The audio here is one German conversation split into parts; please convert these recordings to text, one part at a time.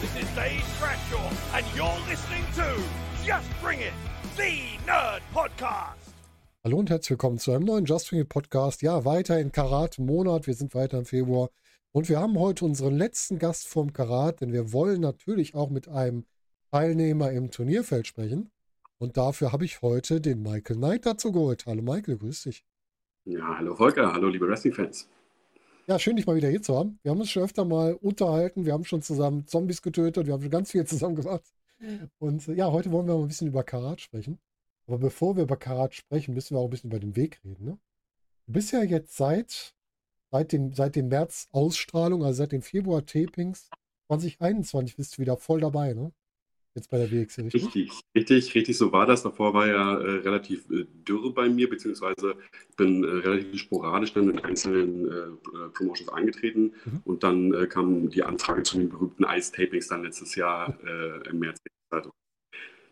This is Dave Bradshaw, and you're listening to Just Bring It, the Nerd Podcast. Hallo und herzlich willkommen zu einem neuen Just Bring It Podcast. Ja, weiter in Karat Monat. Wir sind weiter im Februar. Und wir haben heute unseren letzten Gast vom Karat, denn wir wollen natürlich auch mit einem Teilnehmer im Turnierfeld sprechen. Und dafür habe ich heute den Michael Knight dazu geholt. Hallo Michael, grüß dich. Ja, hallo Volker, hallo liebe Wrestling-Fans. Ja, schön, dich mal wieder hier zu haben. Wir haben uns schon öfter mal unterhalten. Wir haben schon zusammen Zombies getötet. Wir haben schon ganz viel zusammen gemacht. Und äh, ja, heute wollen wir mal ein bisschen über Karat sprechen. Aber bevor wir über Karat sprechen, müssen wir auch ein bisschen über den Weg reden. Ne? Du bist ja jetzt seit, seit, dem, seit dem März Ausstrahlung, also seit dem Februar Tapings 2021 bist du wieder voll dabei, ne? Jetzt bei der WXC, richtig? Richtig, richtig, richtig, so war das. Davor war ja äh, relativ äh, dürr bei mir, beziehungsweise bin äh, relativ sporadisch dann in einzelnen äh, äh, Promotions eingetreten mhm. und dann äh, kam die Anfrage zu den berühmten Ice-Tapings dann letztes Jahr im März.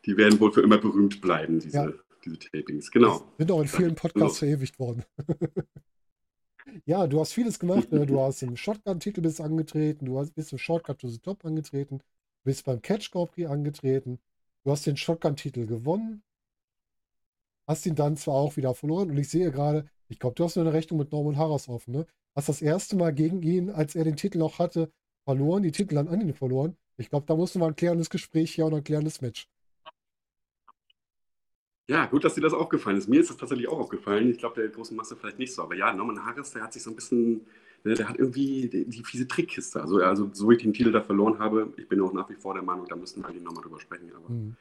Die werden wohl für immer berühmt bleiben, diese, ja. diese Tapings. Genau. Sind auch in vielen Podcasts verewigt worden. ja, du hast vieles gemacht. Ne? Du hast im Shotgun-Titel bist angetreten, du bist im Shortcut to the Top angetreten bist beim Catch Grand Prix angetreten. Du hast den Shotgun-Titel gewonnen. Hast ihn dann zwar auch wieder verloren. Und ich sehe gerade, ich glaube, du hast nur eine Rechnung mit Norman Harras offen, ne? Hast das erste Mal gegen ihn, als er den Titel noch hatte, verloren, die Titel dann an ihn verloren. Ich glaube, da musste man ein klärendes Gespräch hier und ein klärendes Match. Ja, gut, dass dir das aufgefallen ist. Mir ist das tatsächlich auch aufgefallen. Ich glaube, der großen Masse vielleicht nicht so. Aber ja, Norman Harris, der hat sich so ein bisschen der hat irgendwie die, die, fiese Trickkiste. Also, also, so wie ich den Titel da verloren habe, ich bin auch nach wie vor der Meinung, da müssen wir eigentlich nochmal drüber sprechen. Aber mhm.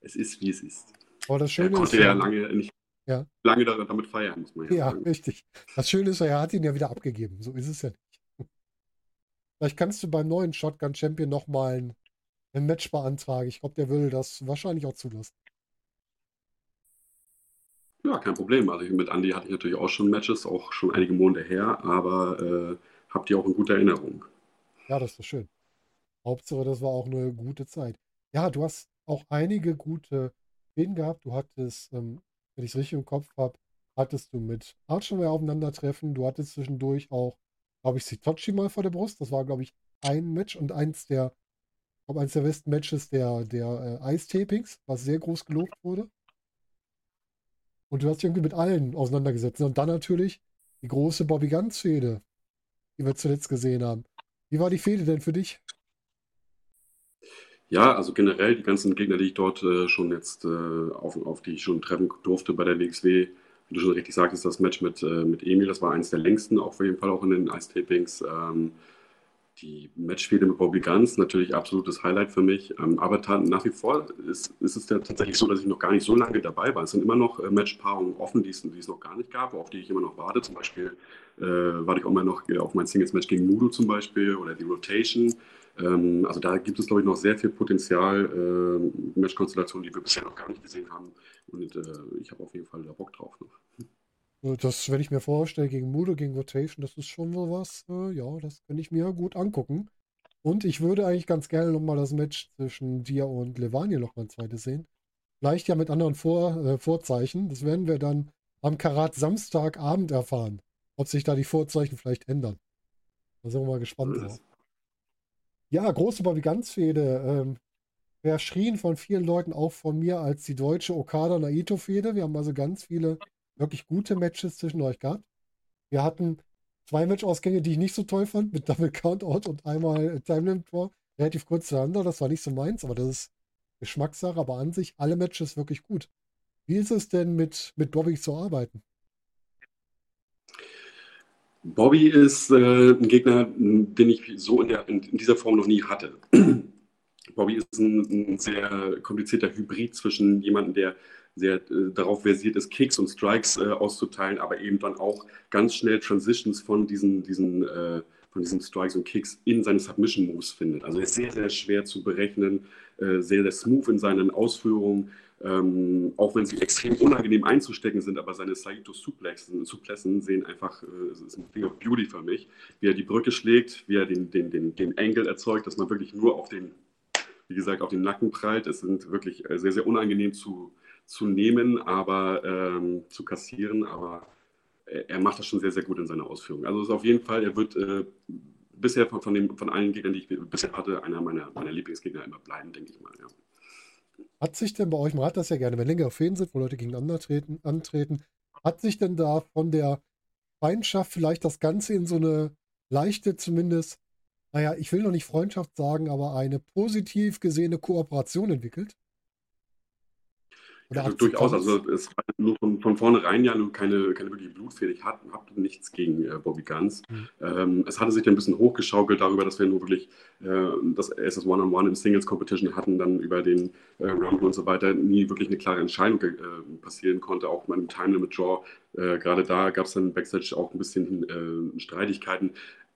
es ist, wie es ist. Aber das Schöne er konnte ist, ja lange nicht ja. lange damit feiern, muss man ja, ja sagen. Ja, richtig. Das Schöne ist, er hat ihn ja wieder abgegeben. So ist es ja nicht. Vielleicht kannst du beim neuen Shotgun Champion nochmal ein, ein Match beantragen. Ich glaube, der würde das wahrscheinlich auch zulassen. Ja, kein Problem. Also mit Andy hatte ich natürlich auch schon Matches, auch schon einige Monate her, aber äh, habt ihr auch in guter Erinnerung. Ja, das ist schön. Hauptsache, das war auch eine gute Zeit. Ja, du hast auch einige gute Fäden gehabt. Du hattest, ähm, wenn ich es richtig im Kopf habe, hattest du mit Archway aufeinandertreffen. Du hattest zwischendurch auch, glaube ich, Sitochi mal vor der Brust. Das war, glaube ich, ein Match und eins der, glaube eins der besten Matches der, der äh, Ice-Tapings, was sehr groß gelobt wurde. Und du hast dich irgendwie mit allen auseinandergesetzt. Und dann natürlich die große Bobby Guns-Fehde, die wir zuletzt gesehen haben. Wie war die Fehde denn für dich? Ja, also generell die ganzen Gegner, die ich dort äh, schon jetzt, äh, auf, auf die ich schon treffen durfte bei der WXW, wie du schon richtig sagtest, das Match mit, äh, mit Emil, das war eines der längsten, auch auf jeden Fall auch in den Ice-Tapings. Ähm, die Matchfehde mit Bobby Guns natürlich absolutes Highlight für mich. Ähm, aber nach wie vor ist, ist, es ja tatsächlich so, dass ich noch gar nicht so lange dabei war. Es sind immer noch äh, Matchpaarungen offen, die es, noch gar nicht gab, auf die ich immer noch warte. Zum Beispiel äh, warte ich auch immer noch äh, auf mein Singles-Match gegen Mudo zum Beispiel oder die Rotation. Ähm, also da gibt es, glaube ich, noch sehr viel Potenzial, äh, Matchkonstellationen, die wir bisher noch gar nicht gesehen haben. Und äh, ich habe auf jeden Fall da Bock drauf noch. Das, wenn ich mir vorstelle, gegen Mudo, gegen Rotation, das ist schon so was, äh, ja, das kann ich mir gut angucken. Und ich würde eigentlich ganz gerne nochmal das Match zwischen dir und Levania noch mal ein zweites sehen. Vielleicht ja mit anderen Vor, äh, Vorzeichen. Das werden wir dann am Karat Samstagabend erfahren, ob sich da die Vorzeichen vielleicht ändern. Da sind wir mal gespannt drauf. Ja, große Bobby Ganz-Fehde. Ähm, verschrien von vielen Leuten, auch von mir, als die deutsche Okada-Naito-Fehde. Wir haben also ganz viele wirklich gute Matches zwischen euch gehabt. Wir hatten zwei Match-Ausgänge, die ich nicht so toll fand, mit Double Countout und einmal Time Limit Tor. Relativ kurz zueinander, das war nicht so meins, aber das ist Geschmackssache. Aber an sich alle Matches wirklich gut. Wie ist es denn mit, mit Bobby zu arbeiten? Bobby ist äh, ein Gegner, den ich so in, der, in, dieser Form noch nie hatte. Bobby ist ein, ein, sehr komplizierter Hybrid zwischen jemandem, der sehr äh, darauf versiert ist, Kicks und Strikes äh, auszuteilen, aber eben dann auch ganz schnell Transitions von diesen, diesen, äh, von diesen Strikes und Kicks in seine Submission Moves findet. Also er ist sehr, sehr schwer zu berechnen, äh, sehr, sehr smooth in seinen Ausführungen. Ähm, auch wenn sie extrem unangenehm einzustecken sind, aber seine Saito Suplessen sehen einfach, äh, ist ein Thing of Beauty für mich, wie er die Brücke schlägt, wie er den, den, den, den Angle erzeugt, dass man wirklich nur auf den, wie gesagt, auf den Nacken prallt. Es sind wirklich äh, sehr, sehr unangenehm zu, zu nehmen, aber ähm, zu kassieren, aber er, er, macht das schon sehr, sehr gut in seiner Ausführung. Also ist auf jeden Fall, er wird äh, bisher von, von, dem, von allen Gegnern, die ich bisher hatte, einer meiner, meiner Lieblingsgegner immer bleiben, denke ich mal. Ja. Hat sich denn bei euch, man hat das ja gerne, wenn längere Fäden sind, wo Leute gegeneinander treten, antreten, hat sich denn da von der Feindschaft vielleicht das Ganze in so eine leichte, zumindest, naja, ich will noch nicht Freundschaft sagen, aber eine positiv gesehene Kooperation entwickelt? Ja, durchaus. Also es war nur von, von vornherein ja nur keine, keine wirkliche Blutfehde. Ich hatte, hatte nichts gegen äh, Bobby Guns. Mhm. Ähm, es hatte sich dann ein bisschen hochgeschaukelt darüber, dass wir nur wirklich äh, das SS One-on-One im Singles Competition hatten, dann über den äh, Rumble und so weiter nie wirklich eine klare Entscheidung äh, passieren konnte, auch mal im Time Limit Draw. Äh, gerade da gab es dann Backstage auch ein bisschen äh, Streitigkeiten.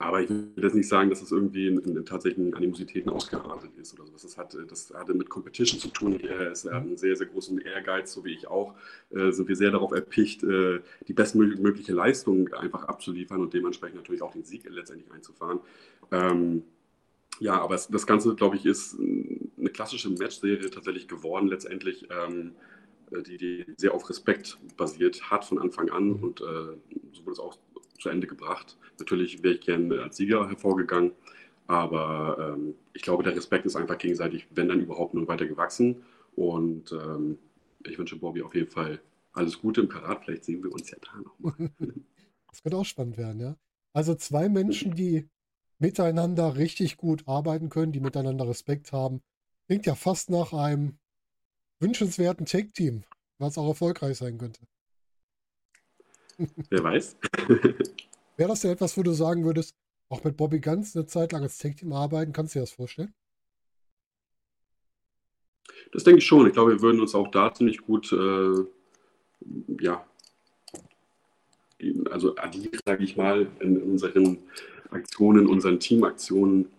Aber ich will jetzt nicht sagen, dass das irgendwie in, in, in tatsächlichen Animositäten ausgeartet ist oder sowas. Das, hat, das hatte mit Competition zu tun. Er ist er hat einen sehr, sehr großen Ehrgeiz, so wie ich auch. Äh, sind wir sehr darauf erpicht, äh, die bestmögliche Leistung einfach abzuliefern und dementsprechend natürlich auch den Sieg letztendlich einzufahren. Ähm, ja, aber es, das Ganze, glaube ich, ist eine klassische Matchserie tatsächlich geworden, letztendlich, ähm, äh, die, die sehr auf Respekt basiert hat von Anfang an mhm. und äh, so wurde es auch zu Ende gebracht. Natürlich wäre ich gerne als Sieger hervorgegangen, aber ähm, ich glaube, der Respekt ist einfach gegenseitig, wenn dann überhaupt nur weiter gewachsen. Und ähm, ich wünsche Bobby auf jeden Fall alles Gute im Karat. Vielleicht sehen wir uns ja da nochmal. Das könnte auch spannend werden, ja. Also zwei Menschen, die miteinander richtig gut arbeiten können, die miteinander Respekt haben. Klingt ja fast nach einem wünschenswerten Take-Team, was auch erfolgreich sein könnte. Wer weiß. Wäre das denn etwas, wo du sagen würdest, auch mit Bobby Ganz eine Zeit lang als Tag-Team arbeiten? Kannst du dir das vorstellen? Das denke ich schon. Ich glaube, wir würden uns auch da ziemlich gut, äh, ja, also addieren, sage ich mal, in unseren Aktionen, unseren Teamaktionen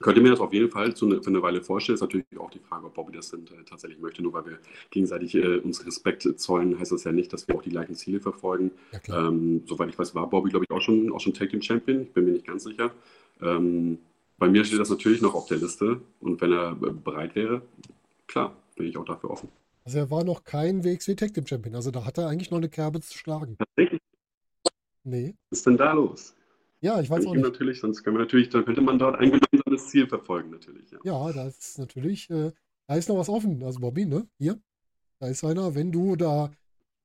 könnte mir das auf jeden Fall eine, für eine Weile vorstellen. Ist natürlich auch die Frage, ob Bobby das denn äh, tatsächlich möchte. Nur weil wir gegenseitig äh, uns Respekt zollen, heißt das ja nicht, dass wir auch die gleichen Ziele verfolgen. Ja, ähm, soweit ich weiß, war Bobby, glaube ich, auch schon, auch schon Tag Team Champion. Ich bin mir nicht ganz sicher. Ähm, bei mir steht das natürlich noch auf der Liste. Und wenn er äh, bereit wäre, klar, bin ich auch dafür offen. Also er war noch kein WXW Tag Team Champion. Also da hat er eigentlich noch eine Kerbe zu schlagen. Tatsächlich? Nee. Was ist denn da los? Ja, ich weiß auch nicht. Natürlich, sonst können wir natürlich, dann könnte man dort ein gemeinsames Ziel verfolgen, natürlich. Ja, ja da ist natürlich, äh, da ist noch was offen. Also Bobby, ne? Hier, da ist einer, wenn du da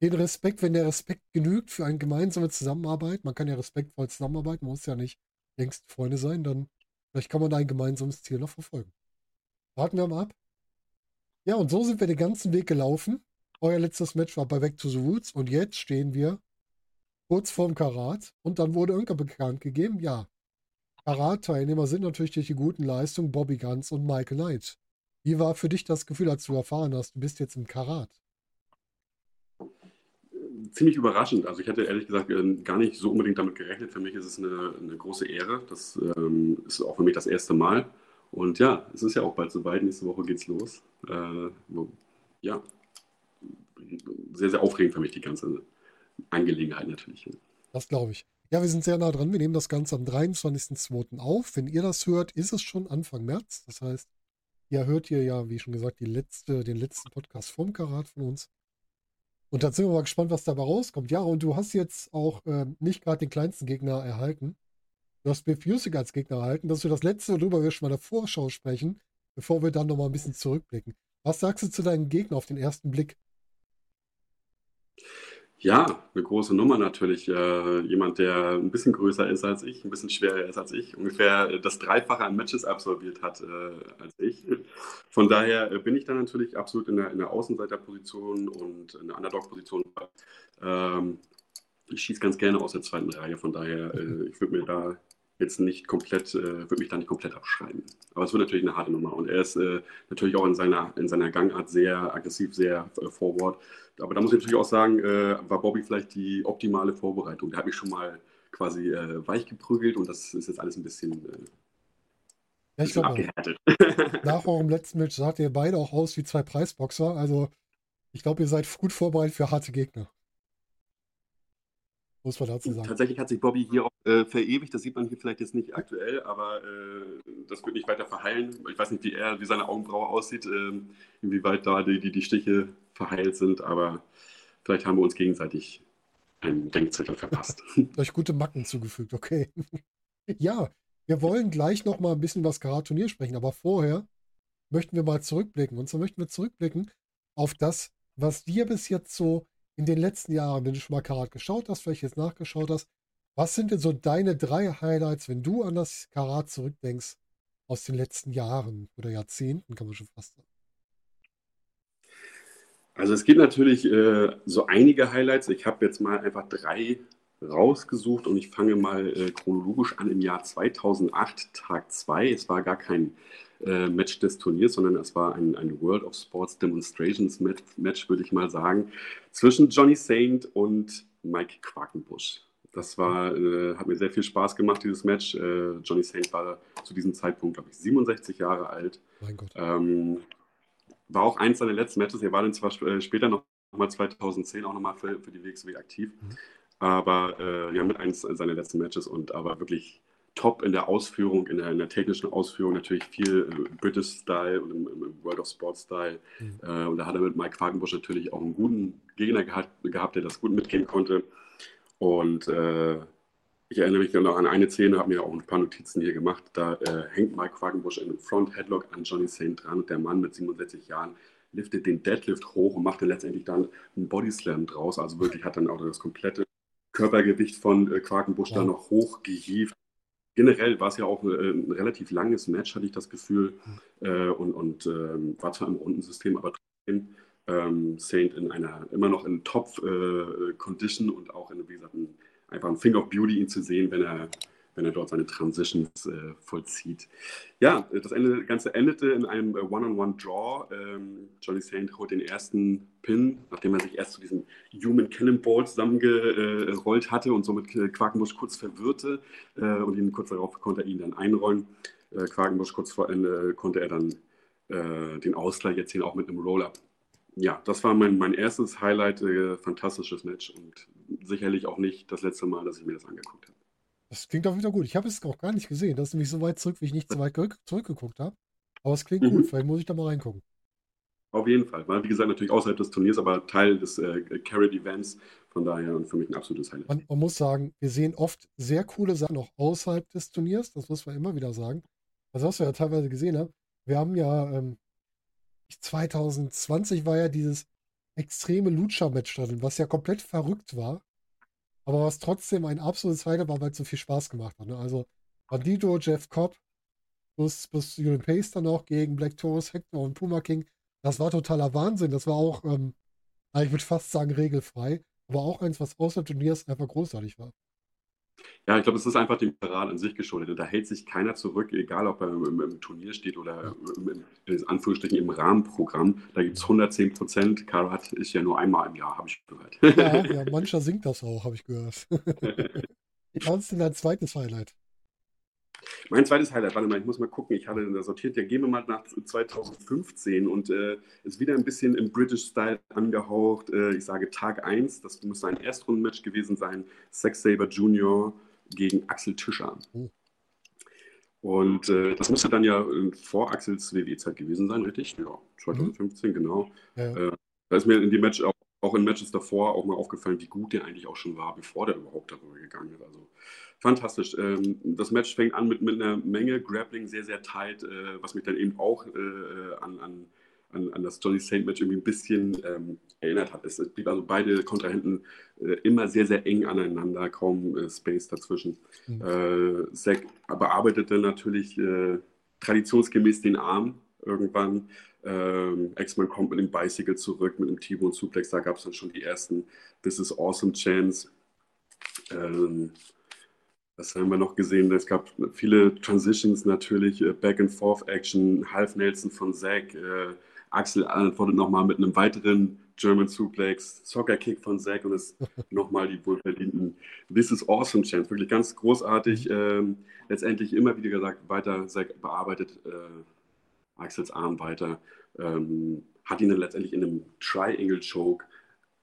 den Respekt, wenn der Respekt genügt für eine gemeinsame Zusammenarbeit, man kann ja respektvoll zusammenarbeiten, man muss ja nicht längst Freunde sein, dann vielleicht kann man da ein gemeinsames Ziel noch verfolgen. Warten wir mal ab. Ja, und so sind wir den ganzen Weg gelaufen. Euer letztes Match war bei Back to the Roots und jetzt stehen wir kurz vorm Karat und dann wurde irgendwann bekannt gegeben, ja, Karat-Teilnehmer sind natürlich durch die guten Leistungen Bobby Guns und Michael Knight. Wie war für dich das Gefühl, als du erfahren hast, du bist jetzt im Karat? Ziemlich überraschend. Also ich hätte ehrlich gesagt äh, gar nicht so unbedingt damit gerechnet. Für mich ist es eine, eine große Ehre. Das ähm, ist auch für mich das erste Mal. Und ja, es ist ja auch bald soweit. Nächste Woche geht's los. Äh, ja, sehr, sehr aufregend für mich die ganze Angelegenheit natürlich. Das glaube ich. Ja, wir sind sehr nah dran. Wir nehmen das Ganze am 23.02. auf. Wenn ihr das hört, ist es schon Anfang März. Das heißt, ihr hört hier ja, wie schon gesagt, die letzte, den letzten Podcast vom Karat von uns. Und dann sind wir mal gespannt, was dabei rauskommt. Ja, und du hast jetzt auch äh, nicht gerade den kleinsten Gegner erhalten. Du hast Biff Music als Gegner erhalten. Das ist das letzte, worüber wir schon mal in der Vorschau sprechen, bevor wir dann nochmal ein bisschen zurückblicken. Was sagst du zu deinem Gegner auf den ersten Blick? Ja, eine große Nummer natürlich. Äh, jemand, der ein bisschen größer ist als ich, ein bisschen schwerer ist als ich, ungefähr das Dreifache an Matches absolviert hat äh, als ich. Von daher äh, bin ich dann natürlich absolut in der, in der Außenseiterposition und in der Underdog-Position. Ähm, ich schieße ganz gerne aus der zweiten Reihe, von daher, äh, ich würde mir da jetzt nicht komplett, äh, würde mich da nicht komplett abschreiben. Aber es wird natürlich eine harte Nummer. Und er ist äh, natürlich auch in seiner, in seiner Gangart sehr aggressiv, sehr äh, forward. Aber da muss ich natürlich auch sagen, äh, war Bobby vielleicht die optimale Vorbereitung. Der hat mich schon mal quasi äh, weich geprügelt und das ist jetzt alles ein bisschen, äh, ja, ich glaube, nach eurem letzten Match saht ihr beide auch aus wie zwei Preisboxer. Also ich glaube, ihr seid gut vorbereitet für harte Gegner. Muss man dazu sagen. Tatsächlich hat sich Bobby hier auch äh, verewigt. Das sieht man hier vielleicht jetzt nicht aktuell, aber äh, das wird nicht weiter verheilen. Ich weiß nicht, wie er, wie seine Augenbraue aussieht, äh, inwieweit da die, die, die Stiche verheilt sind, aber vielleicht haben wir uns gegenseitig einen Denkzettel verpasst. Euch gute Macken zugefügt, okay. ja, wir wollen gleich noch mal ein bisschen was Karat-Turnier sprechen, aber vorher möchten wir mal zurückblicken. Und zwar möchten wir zurückblicken auf das, was dir bis jetzt so in den letzten Jahren, wenn du schon mal Karat geschaut hast, vielleicht jetzt nachgeschaut hast, was sind denn so deine drei Highlights, wenn du an das Karat zurückdenkst aus den letzten Jahren oder Jahrzehnten, kann man schon fast sagen? Also es gibt natürlich äh, so einige Highlights. Ich habe jetzt mal einfach drei rausgesucht und ich fange mal äh, chronologisch an im Jahr 2008, Tag 2. Es war gar kein äh, Match des Turniers, sondern es war ein, ein World of Sports Demonstrations Match, Match, würde ich mal sagen, zwischen Johnny Saint und Mike Quakenbusch. Das war, äh, hat mir sehr viel Spaß gemacht, dieses Match. Äh, Johnny Saint war zu diesem Zeitpunkt, glaube ich, 67 Jahre alt. Mein Gott. Ähm, war auch eins seiner letzten Matches. Er war dann zwar äh, später noch mal 2010 auch nochmal für, für die WXW aktiv, mhm. Aber äh, ja, mit eins seiner letzten Matches und aber wirklich top in der Ausführung, in der, in der technischen Ausführung, natürlich viel äh, British Style und im, im, World of Sports Style. Mhm. Äh, und da hat er mit Mike Quakenbusch natürlich auch einen guten Gegner gehabt, gehabt der das gut mitgehen konnte. Und äh, ich erinnere mich noch an eine Szene, habe mir auch ein paar Notizen hier gemacht. Da äh, hängt Mike Quakenbusch in einem Front Headlock an Johnny Saint dran und der Mann mit 67 Jahren liftet den Deadlift hoch und macht dann letztendlich dann einen Body Slam draus. Also wirklich hat dann auch das komplette Körpergewicht von äh, Quakenbusch ja. da noch hochgehievt. Generell war es ja auch äh, ein relativ langes Match, hatte ich das Gefühl. Äh, und und ähm, war zwar im Rundensystem, aber trotzdem ähm, Saint in einer immer noch in Top-Condition äh, und auch in, wie gesagt, ein einfach ein Thing of Beauty, ihn zu sehen, wenn er, wenn er dort seine Transitions äh, vollzieht. Ja, das Ende, Ganze endete in einem äh, One-on-One-Draw. Ähm, Johnny Saint holt den ersten Pin, nachdem er sich erst zu diesem Human Cannonball zusammengerollt hatte und somit äh, Quakenbusch kurz verwirrte äh, und ihn kurz darauf konnte er ihn dann einrollen. Äh, Quakenbusch kurz vor Ende konnte er dann äh, den Ausgleich erzielen, auch mit einem Roll-Up ja, das war mein, mein erstes Highlight, äh, fantastisches Match und sicherlich auch nicht das letzte Mal, dass ich mir das angeguckt habe. Das klingt auch wieder gut. Ich habe es auch gar nicht gesehen. Das ist nämlich so weit zurück, wie ich nicht so weit zurückgeguckt habe. Aber es klingt mhm. gut. Vielleicht muss ich da mal reingucken. Auf jeden Fall. War, wie gesagt, natürlich außerhalb des Turniers, aber Teil des äh, Carried Events. Von daher für mich ein absolutes Highlight. Man, man, muss sagen, wir sehen oft sehr coole Sachen auch außerhalb des Turniers. Das muss man immer wieder sagen. Also, was wir ja teilweise gesehen haben, wir haben ja ähm, 2020 war ja dieses extreme Lucha-Match drin, was ja komplett verrückt war, aber was trotzdem ein absolutes Highlight war, weil es so viel Spaß gemacht hat. Ne? Also Bandido, Jeff Cobb, plus, plus Julian Pace dann auch gegen Black Taurus, Hector und Puma King. Das war totaler Wahnsinn. Das war auch, ähm, ich würde fast sagen, regelfrei, aber auch eins, was außer Turniers einfach großartig war. Ja, ich glaube, es ist einfach dem Parade an sich geschuldet. Da hält sich keiner zurück, egal ob er im, im Turnier steht oder im, in Anführungsstrichen im Rahmenprogramm. Da gibt es 110 Prozent. Karat ist ja nur einmal im Jahr, habe ich gehört. Ja, ja, mancher singt das auch, habe ich gehört. Was ist denn dein zweites Highlight? Mein zweites Highlight, warte mal, ich muss mal gucken, ich hatte sortiert, ja, gehen wir mal nach 2015 und äh, ist wieder ein bisschen im British-Style angehaucht. Äh, ich sage Tag 1, das muss ein Erstrundenmatch gewesen sein, Sex Saber Junior gegen Axel Tischer. Oh. Und äh, das musste dann ja vor Axels WWE-Zeit gewesen sein, richtig? Ja, 2015, mhm. genau. Ja. Äh, da ist mir in dem Match auch, auch in Matches davor auch mal aufgefallen, wie gut der eigentlich auch schon war, bevor der überhaupt darüber gegangen ist. Also fantastisch. Ähm, das Match fängt an mit, mit einer Menge Grappling, sehr, sehr tight, äh, was mich dann eben auch äh, an, an, an, an, das Johnny Saint Match irgendwie ein bisschen ähm, erinnert hat. Es blieb also beide Kontrahenten äh, immer sehr, sehr eng aneinander, kaum äh, Space dazwischen. Mhm. Äh, Zack bearbeitete natürlich äh, traditionsgemäß den Arm irgendwann. Ähm, X-Man kommt mit dem Bicycle zurück, mit dem T-Bone Suplex, da gab es dann schon die ersten This is Awesome Chance. Ähm, was haben wir noch gesehen? Es gab viele Transitions natürlich, äh, Back-and-Forth-Action, Half Nelson von Zack, äh, Axel antwortet nochmal mit einem weiteren German Suplex, Soccer Kick von Zack und es nochmal die wohlverdienten This is Awesome Chance. Wirklich ganz großartig. Ähm, letztendlich immer wieder gesagt, weiter Zack bearbeitet äh, Axels Arm weiter, ähm, hat ihn dann letztendlich in einem Triangle Choke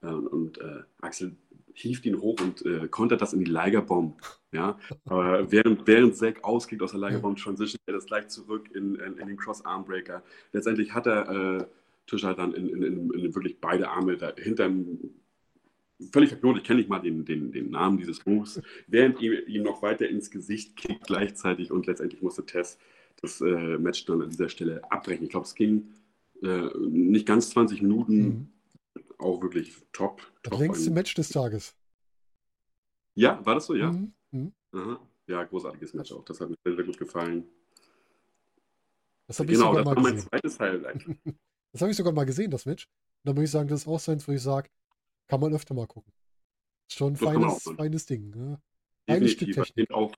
äh, und äh, Axel hieft ihn hoch und äh, kontert das in die Liger-Bomb. Ja, aber während, während Zack ausgeht aus der Liger-Bomb, transition er das gleich zurück in, in, in den Cross-Armbreaker. Letztendlich hat er äh, Tischer dann in, in, wirklich beide Arme da hinterm völlig verknotet, ich kenne nicht mal den, den, den Namen dieses Moves, während ihm, ihm noch weiter ins Gesicht kickt gleichzeitig und letztendlich musste Tess das äh, Match dann an dieser Stelle abbrechen. Ich glaube, es ging äh, nicht ganz 20 Minuten, mhm. auch wirklich top. Das top längste Match des Tages. Ja, war das so, ja? Mhm. Mhm. Ja, großartiges Match auch. Das hat mir sehr, sehr gut gefallen. Das habe ich genau, sogar mal gesehen. zweites Highlight. das habe ich sogar mal gesehen, das Match. Und da muss ich sagen, das ist auch so eins, wo ich sage, kann man öfter mal gucken. Ist schon ein feines, feines Ding. Ne? Feines Stück Technik. Auch,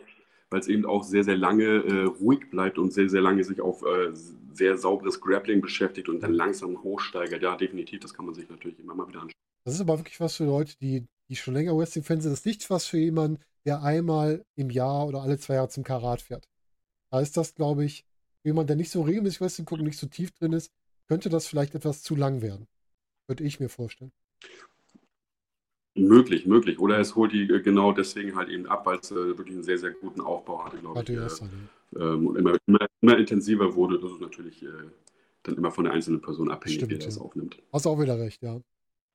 weil es eben auch sehr, sehr lange äh, ruhig bleibt und sehr, sehr lange sich auf äh, sehr sauberes Grappling beschäftigt und dann langsam hochsteigert. Ja, definitiv, das kann man sich natürlich immer mal wieder anschauen. Das ist aber wirklich was für Leute, die, die schon länger Wrestling-Fans sind. Das ist nichts was für jemanden, der einmal im Jahr oder alle zwei Jahre zum Karat fährt. Da ist das, glaube ich, für jemanden, der nicht so regelmäßig Wrestling guckt und nicht so tief drin ist, könnte das vielleicht etwas zu lang werden. Würde ich mir vorstellen. Möglich, möglich. Oder es holt die äh, genau deswegen halt eben ab, weil es äh, wirklich einen sehr, sehr guten Aufbau hatte, glaube ich. Äh, ähm, und immer, immer, immer, intensiver wurde. Das ist natürlich äh, dann immer von der einzelnen Person abhängig, Stimmt, wer das aufnimmt. Hast auch wieder recht, ja.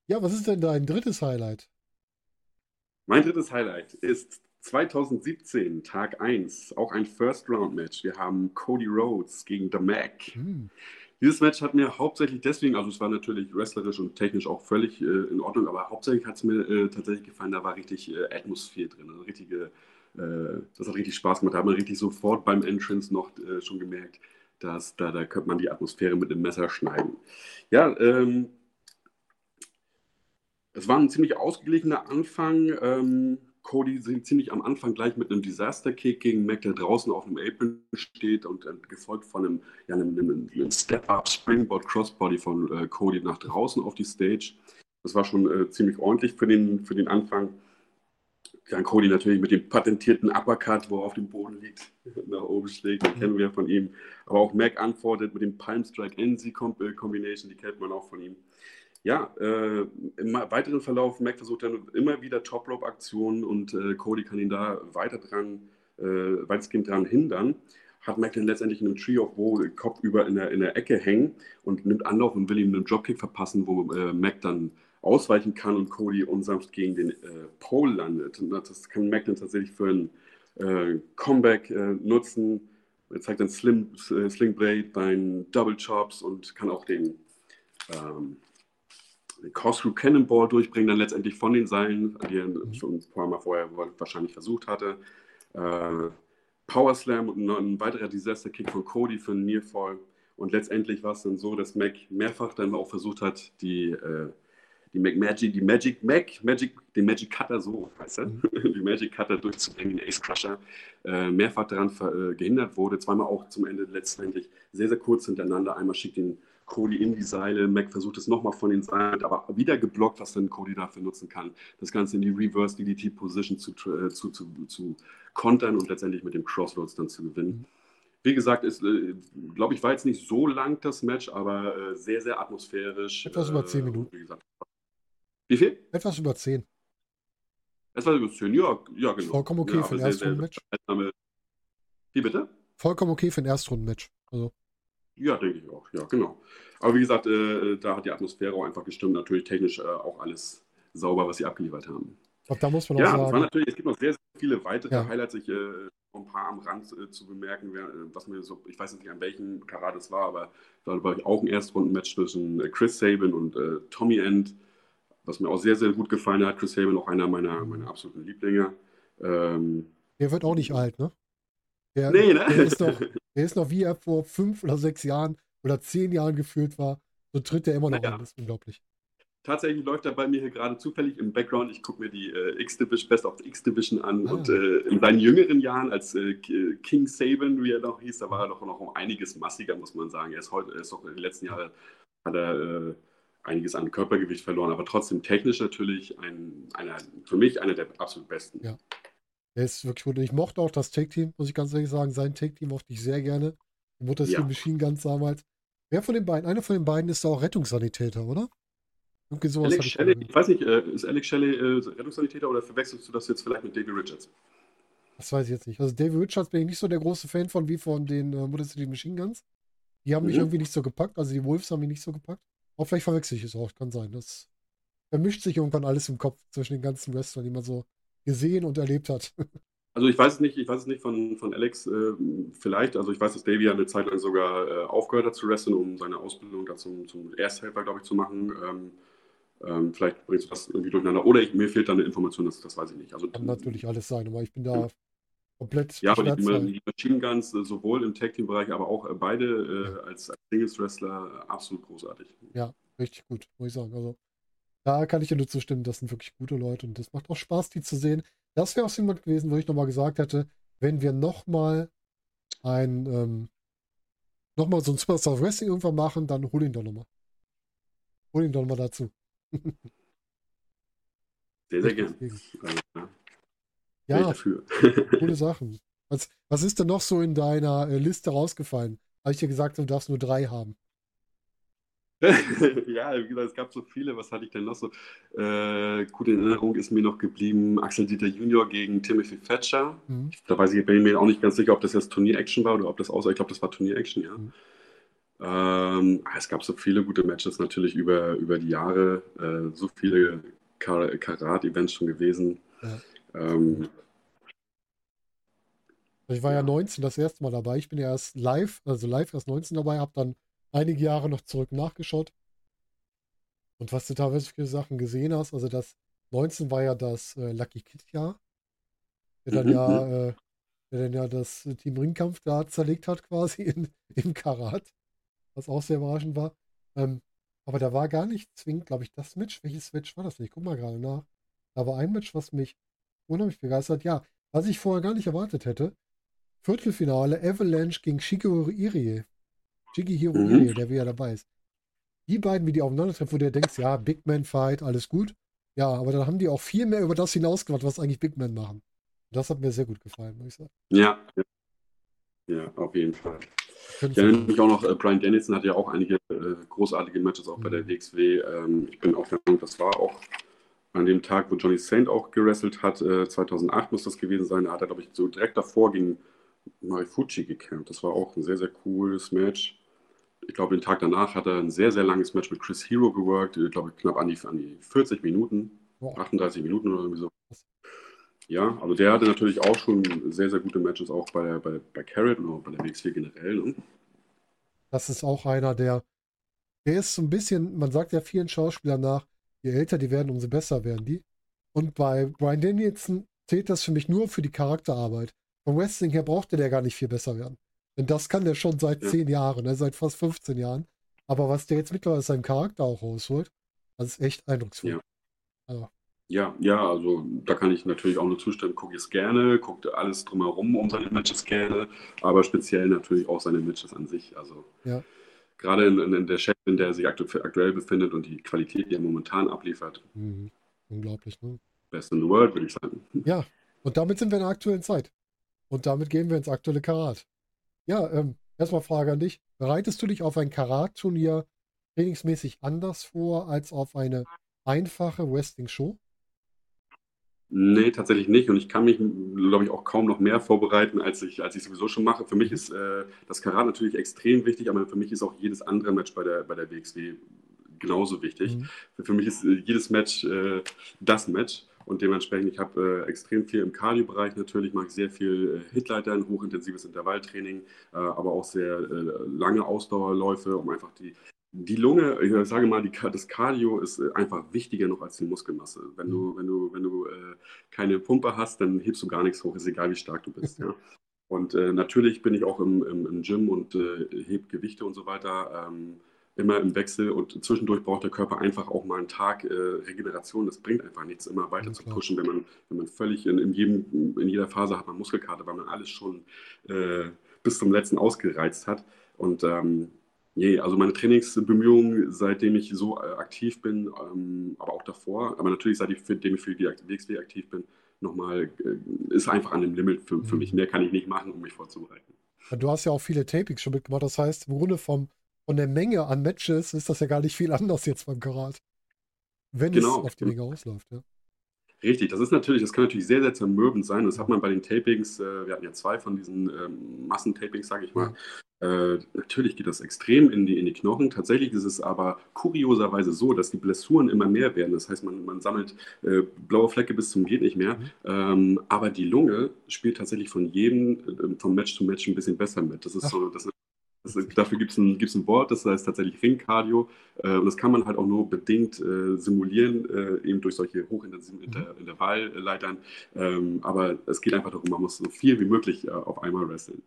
Ja, was ist denn dein drittes Highlight? Mein drittes Highlight ist 2017, Tag 1, auch ein First-Round-Match. Wir haben Cody Rhodes gegen The Mac. Hm. Dieses Match hat mir hauptsächlich deswegen, also es war natürlich wrestlerisch und technisch auch völlig äh, in Ordnung, aber hauptsächlich hat es mir äh, tatsächlich gefallen, da war richtig äh, Atmosphäre drin, also richtige, äh, das hat richtig Spaß gemacht. Da hat man richtig sofort beim Entrance noch äh, schon gemerkt, dass da, da könnte man die Atmosphäre mit dem Messer schneiden. Ja, ähm, es war ein ziemlich ausgeglichener Anfang. Ähm, Cody ziemlich am Anfang gleich mit einem Disaster-Kick gegen Mac, der draußen auf dem Apron steht und äh, gefolgt von einem, ja, einem, einem, einem Step-Up-Springboard-Crossbody von äh, Cody nach draußen auf die Stage. Das war schon äh, ziemlich ordentlich für den, für den Anfang. Dann Cody natürlich mit dem patentierten Uppercut, wo er auf dem Boden liegt, nach oben schlägt, den kennen wir von ihm. Aber auch Mac antwortet mit dem Palm Strike NC äh, Combination, die kennt man auch von ihm ja, äh, im weiteren Verlauf, Mac versucht dann immer wieder Top-Rope-Aktionen und äh, Cody kann ihn da weiter dran, äh, weitestgehend dran hindern. Hat Mac dann letztendlich in einem Tree of Woe Kopf über in der, in der Ecke hängen und nimmt Anlauf und will ihm einen Dropkick verpassen, wo äh, Mac dann ausweichen kann und Cody unsanft gegen den äh, Pole landet. Und das kann Mac dann tatsächlich für ein äh, Comeback nutzen. Er zeigt dann Slim, Sling Blade bei Double Chops und kann auch den ähm, Corkscrew Cannonball durchbringen, dann letztendlich von den Seilen, die er mhm. schon ein paar Mal vorher wahrscheinlich versucht hatte. Äh, Power Slam und ein weiterer Disaster Kick von Cody für einen Nearfall. Und letztendlich war es dann so, dass Mac mehrfach dann auch versucht hat, die, äh, die Mac Magic, die Magic Mac, Magic, den Magic Cutter so, heißt er, mhm. die Magic Cutter durchzubringen, den Ace Crusher, äh, mehrfach daran ver, äh, gehindert wurde. Zweimal auch zum Ende letztendlich sehr, sehr kurz hintereinander. Einmal schickt ihn Cody in die Seile, Mac versucht es nochmal von den Seilen, aber wieder geblockt, was dann Cody dafür nutzen kann, das Ganze in die Reverse DDT Position zu, äh, zu, zu, zu kontern und letztendlich mit dem Crossroads dann zu gewinnen. Wie gesagt, ist, äh, glaube ich, war jetzt nicht so lang das Match, aber äh, sehr, sehr atmosphärisch. Etwas über zehn Minuten. Wie, gesagt. wie viel? Etwas über zehn. Etwas über zehn, ja, ja genau. Vollkommen okay ja, für ein Erstrunden-Match. Wie bitte? Vollkommen okay für ein Erstrunden-Match. Also. Ja, denke ich auch, ja, genau. Aber wie gesagt, äh, da hat die Atmosphäre auch einfach gestimmt. Natürlich technisch äh, auch alles sauber, was sie abgeliefert haben. Auch da muss man auch ja, sagen. Ja, natürlich, es gibt noch sehr, sehr viele weitere ja. Highlights. Ich, äh, ein paar am Rand äh, zu bemerken, wer, äh, was mir so, ich weiß nicht, an welchem Karat es war, aber da war auch ein Erstrunden-Match zwischen äh, Chris Sabin und Tommy End, was mir auch sehr, sehr gut gefallen hat. Chris Sabin auch einer meiner, meiner absoluten Lieblinge. Ähm, der wird auch nicht alt, ne? Der, nee, ne? Der ist, noch, der ist noch wie er vor fünf oder sechs Jahren oder zehn Jahren gefühlt war. So tritt er immer noch ja. an. Das ist unglaublich. Tatsächlich läuft er bei mir hier gerade zufällig im Background. Ich gucke mir die äh, X-Division, Best of the X-Division an. Ah. Und äh, in seinen jüngeren Jahren, als äh, King Saban, wie er noch hieß, da war er doch noch um einiges massiger, muss man sagen. Er ist heute, er ist doch in den letzten Jahren, hat er äh, einiges an Körpergewicht verloren, aber trotzdem technisch natürlich ein, einer, für mich einer der absolut besten. Ja. Er ist wirklich gut. Ich mochte auch das Take-Team, muss ich ganz ehrlich sagen. Sein Take-Team mochte ich sehr gerne. Die Mutter ja. Machine Guns damals. Wer von den beiden? Einer von den beiden ist auch Rettungssanitäter, oder? Irgendwie sowas Alex ich Shelley, ich weiß nicht, äh, ist Alex Shelley äh, Rettungssanitäter oder verwechselst du das jetzt vielleicht mit Davy Richards? Das weiß ich jetzt nicht. Also David Richards bin ich nicht so der große Fan von wie von den äh, Motor City Machine Guns. Die haben mich Mhm. irgendwie nicht so gepackt. Also die Wolves haben mich nicht so gepackt. Auch vielleicht verwechsel ich es auch. Kann sein. Das vermischt sich irgendwann alles im Kopf zwischen den ganzen Wrestlern, die man so gesehen und erlebt hat. Also ich weiß es nicht, ich weiß es nicht von, von Alex äh, vielleicht. Also ich weiß, dass Davy ja eine Zeit lang sogar äh, aufgehört hat zu wresteln, um seine Ausbildung da zum, Ersthelfer, glaube ich, zu machen. Ähm, ähm, vielleicht bringst du das irgendwie durcheinander. Oder ich, mir fehlt da eine Information, das, das weiß ich nicht. Also Kann natürlich alles sein, aber ich bin da komplett ja, aber die, die Machine Guns, äh, sowohl im Tag Team Bereich, aber auch äh, beide äh, als, als Singles Wrestler absolut großartig. Richtig gut, muss ich sagen. Also da kann ich dir nur zustimmen, das sind wirklich gute Leute und das macht auch Spaß, die zu sehen. Das wäre auch so jemand gewesen, wo ich nochmal gesagt hätte, wenn wir nochmal ein, ähm, nochmal so ein Superstar Wrestling irgendwann machen, dann hol ihn doch nochmal. Hol ihn doch nochmal dazu. Sehr, sehr gern. Deswegen. Ja, wäre ich Ja, dafür. coole Sachen. Was, was ist denn noch so in deiner äh, Liste rausgefallen? Habe ich dir gesagt, du darfst nur drei haben. ja, wie gesagt, es gab so viele. Was hatte ich denn noch so? Äh, gute Erinnerung ist mir noch geblieben: Axel Dieter Junior gegen Timothy Thatcher. Mhm. Da weiß ich, bin ich mir auch nicht ganz sicher, ob das jetzt Turnier-Action war oder ob das außer. Ich glaube, das war Turnier-Action, ja. Mhm. Ähm, es gab so viele gute Matches natürlich über, über die Jahre. Äh, so viele Kar Karat-Events schon gewesen. Ja. Ähm, Ich war ja Ja. 19 das erste Mal dabei. Ich bin ja erst live, also live erst 19 dabei, habe dann einige Jahre noch zurück nachgeschaut. Und was du teilweise für Sachen gesehen hast, also das 19 war ja das äh, Lucky Kid Jahr, der dann Mhm, ja, äh, der dann ja das Team Ringkampf da zerlegt hat quasi in, im Karat, was auch sehr überraschend war. Ähm, aber da war gar nicht zwingend, glaube ich, das Match. Welches Match war das? Ich guck mal gerade nach. Da war ein Match, was mich unheimlich begeistert. Ja, was ich vorher gar nicht erwartet hätte. Viertelfinale Avalanche gegen Shigehiro Irie. Shigehiro Mhm. Irie, der wieder dabei ist. Die beiden, wie die aufeinandertreffen, wo du denkst, ja, Big Man Fight, alles gut. Ja, aber dann haben die auch viel mehr über das hinausgemacht, was eigentlich Big Men machen. Das hat mir sehr gut gefallen, muss ich sagen. ja, ja. Ja, auf jeden Fall. Ich erinnere mich auch noch, äh, Brian Dennison hatte ja auch einige äh, großartige Matches auch bei der Mhm. WXW. Ähm, ich bin auch der Meinung, das war auch an dem Tag, wo Johnny Saint auch gewrestelt hat, äh, 2008 muss das gewesen sein. Da hat er, glaube ich, so direkt davor gegen Marifucci gekämpft. Das war auch ein sehr, sehr cooles Match. Ich glaube, den Tag danach hat er ein sehr, sehr langes Match mit Chris Hero geworkt. Ich glaube, knapp an die, an die 40 Minuten, Boah. 38 Minuten oder irgendwie so. Ja, also der hatte natürlich auch schon sehr, sehr gute Matches auch bei, bei, bei Carrot und auch bei der WXW generell. Ne? Das ist auch einer, der, der ist so ein bisschen, man sagt ja vielen Schauspielern nach, je älter die werden, umso besser werden die. Und bei Brian Danielson zählt das für mich nur für die Charakterarbeit. Vom Wrestling her brauchte der gar nicht viel besser werden. Denn das kann der schon seit Ja. zehn Jahren, ne, seit fast 15 Jahren. Aber was der jetzt mittlerweile aus seinem Charakter auch rausholt, das ist echt eindrucksvoll. Ja. Also, Ja, ja, also da kann ich natürlich auch nur zustimmen. Gucke ich es gerne, guckt alles drumherum um seine Matches gerne, aber speziell natürlich auch seine Matches an sich. Also Ja. gerade in, in der Chef, in der sich aktu aktuell befindet und die Qualität, die er momentan abliefert, mhm. unglaublich, ne? best in the world, würde ich sagen. Ja, und damit sind wir in der aktuellen Zeit. Und damit gehen wir ins aktuelle Karat. Ja, ähm, erstmal Frage an dich. Bereitest du dich auf ein Karat-Turnier trainingsmäßig anders vor als auf eine einfache Wrestling-Show? Nee, tatsächlich nicht. Und ich kann mich, glaube ich, auch kaum noch mehr vorbereiten, als ich, als ich sowieso schon mache. Für mich ist äh, das Karat natürlich extrem wichtig, aber für mich ist auch jedes andere Match bei der, bei der WXW genauso wichtig. Mhm. Für mich ist äh, jedes Match äh, das Match. Und dementsprechend, ich habe äh, extrem viel im Cardio-Bereich natürlich, mache ich sehr viel äh, Hitleitern, hochintensives Intervalltraining, äh, aber auch sehr äh, lange Ausdauerläufe, um einfach die, die Lunge, ich sage mal, die, das Cardio ist äh, einfach wichtiger noch als die Muskelmasse. Wenn du, wenn du, wenn du äh, keine Pumpe hast, dann hebst du gar nichts hoch, ist egal, wie stark du bist. ja. Und natürlich bin ich auch im, im, im Gym und äh, heb Gewichte und so weiter. Ähm, immer im Wechsel und zwischendurch braucht der Körper einfach auch mal einen Tag äh, Regeneration. Das bringt einfach nichts, immer weiter Ja, zu pushen, wenn man, wenn man völlig in, in, jedem, in jeder Phase hat man Muskelkater, weil man alles schon äh, bis zum letzten ausgereizt hat. Und ähm, nee, also meine Trainingsbemühungen, seitdem ich so äh, aktiv bin, ähm, aber auch davor, aber natürlich seitdem ich für die WXW aktiv bin, nochmal, äh, ist einfach an dem Limit für, für Mhm. mich. Mehr kann ich nicht machen, um mich vorzubereiten. Du hast ja auch viele Tapings schon mitgemacht. Das heißt, im Grunde vom, von der Menge an Matches ist das ja gar nicht viel anders jetzt beim Karat. wenn Genau. es auf die Länge ausläuft, ja. Richtig, das ist natürlich, das kann natürlich sehr, sehr zermürbend sein. Das hat man bei den Tapings, äh, wir hatten ja zwei von diesen ähm, Massentapings, sage ich mal. Äh, natürlich geht das extrem in die, in die Knochen. Tatsächlich ist es aber kurioserweise so, dass die Blessuren immer mehr werden. Das heißt, man, man sammelt äh, blaue Flecke bis zum geht nicht mehr. Mhm. Ähm, aber die Lunge spielt tatsächlich von jedem, äh, von Match zu Match ein bisschen besser mit. Das ist Ach. so, das, das, dafür gibt es ein, gibt's ein Wort, das heißt tatsächlich Ringcardio. Äh, und das kann man halt auch nur bedingt äh, simulieren, äh, eben durch solche hochintensiven Inter Intervallleitern. Ähm, aber es geht einfach darum, man muss so viel wie möglich äh, auf einmal wresteln.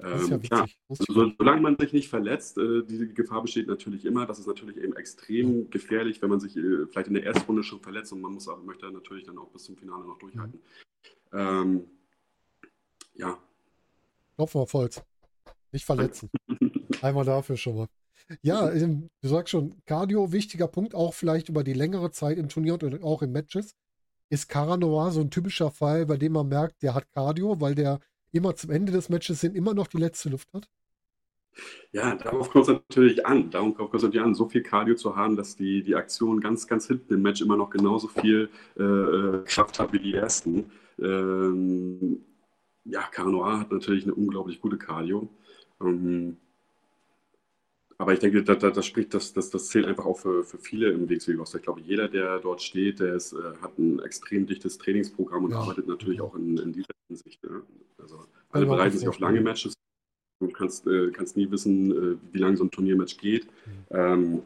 Ja Ähm, klar, witzig. Wusste ich so, nicht. solange man sich nicht verletzt, äh, diese Gefahr besteht natürlich immer. Das ist natürlich eben extrem gefährlich, wenn man sich äh, vielleicht in der ersten Runde schon verletzt und man muss aber möchte natürlich dann auch bis zum Finale noch durchhalten. Ähm, ja, auf Holz. Nicht verletzen. Einmal dafür schon mal. Ja, ähm, du sagst schon, Cardio, wichtiger Punkt, auch vielleicht über die längere Zeit im Turnier und auch in Matches. Ist Cara Noir so ein typischer Fall, bei dem man merkt, der hat Cardio, weil der immer zum Ende des Matches hin immer noch die letzte Luft hat? Ja, darauf kommt es natürlich an. Darauf kommt es natürlich an, so viel Cardio zu haben, dass die, die Aktion ganz, ganz hinten im Match immer noch genauso viel äh, äh, Kraft hat wie die ersten. Ähm, ja, Caranoir hat natürlich eine unglaublich gute Cardio. Ähm, aber ich denke, da, da, das spricht, das, das, das zählt einfach auch für, für viele im WXW-Roster. Ich glaube, jeder, der dort steht, der ist, äh, hat ein extrem dichtes Trainingsprogramm und Ja. arbeitet natürlich Ja. auch in, in dieser Hinsicht. Ne? Also alle bereiten sich auf lange. Matches. Du kannst, äh, kannst nie wissen, äh, wie lange so ein Turniermatch geht. Mhm. Ähm,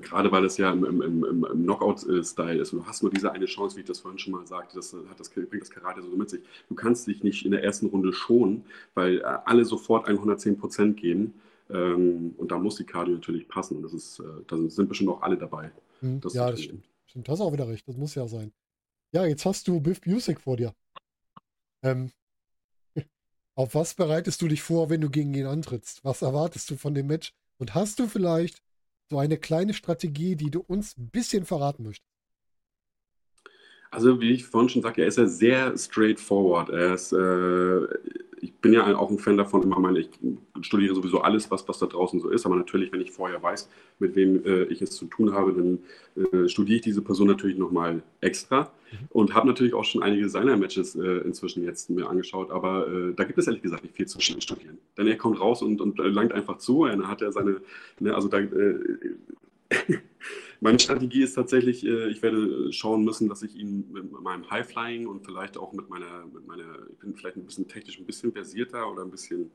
gerade weil es ja im, im, im, im- Knockout-Style ist und du hast nur diese eine Chance, wie ich das vorhin schon mal sagte, das, hat das bringt das Karate so mit sich. Du kannst dich nicht in der ersten Runde schonen, weil alle sofort 110% geben. Ähm, und da muss die Cardio natürlich passen. Und das ist, äh, da sind bestimmt auch alle dabei. Hm, Das ja, ist das stimmt. Stimmt, hast auch wieder recht. Das muss ja sein. Ja, jetzt hast du Biff Music vor dir. Ähm, auf was bereitest du dich vor, wenn du gegen ihn antrittst? Was erwartest du von dem Match? Und hast du vielleicht so eine kleine Strategie, die du uns ein bisschen verraten möchtest? Also, wie ich vorhin schon sagte, er ist ja sehr straightforward. Er ist, äh, ich bin ja auch ein Fan davon, immer meine, ich studiere sowieso alles, was, was da draußen so ist. Aber natürlich, wenn ich vorher weiß, mit wem äh, ich es zu tun habe, dann äh, studiere ich diese Person natürlich nochmal extra und habe natürlich auch schon einige seiner Matches äh, inzwischen jetzt mir angeschaut. Aber äh, da gibt es ehrlich gesagt nicht viel zu studieren. Denn er kommt raus und, und äh, langt einfach zu. Er hat ja seine, ne, also da, äh, meine Strategie ist tatsächlich, äh, ich werde schauen müssen, dass ich ihn mit meinem Highflying und vielleicht auch mit meiner, mit meiner, ich bin vielleicht ein bisschen technisch ein bisschen versierter oder ein bisschen,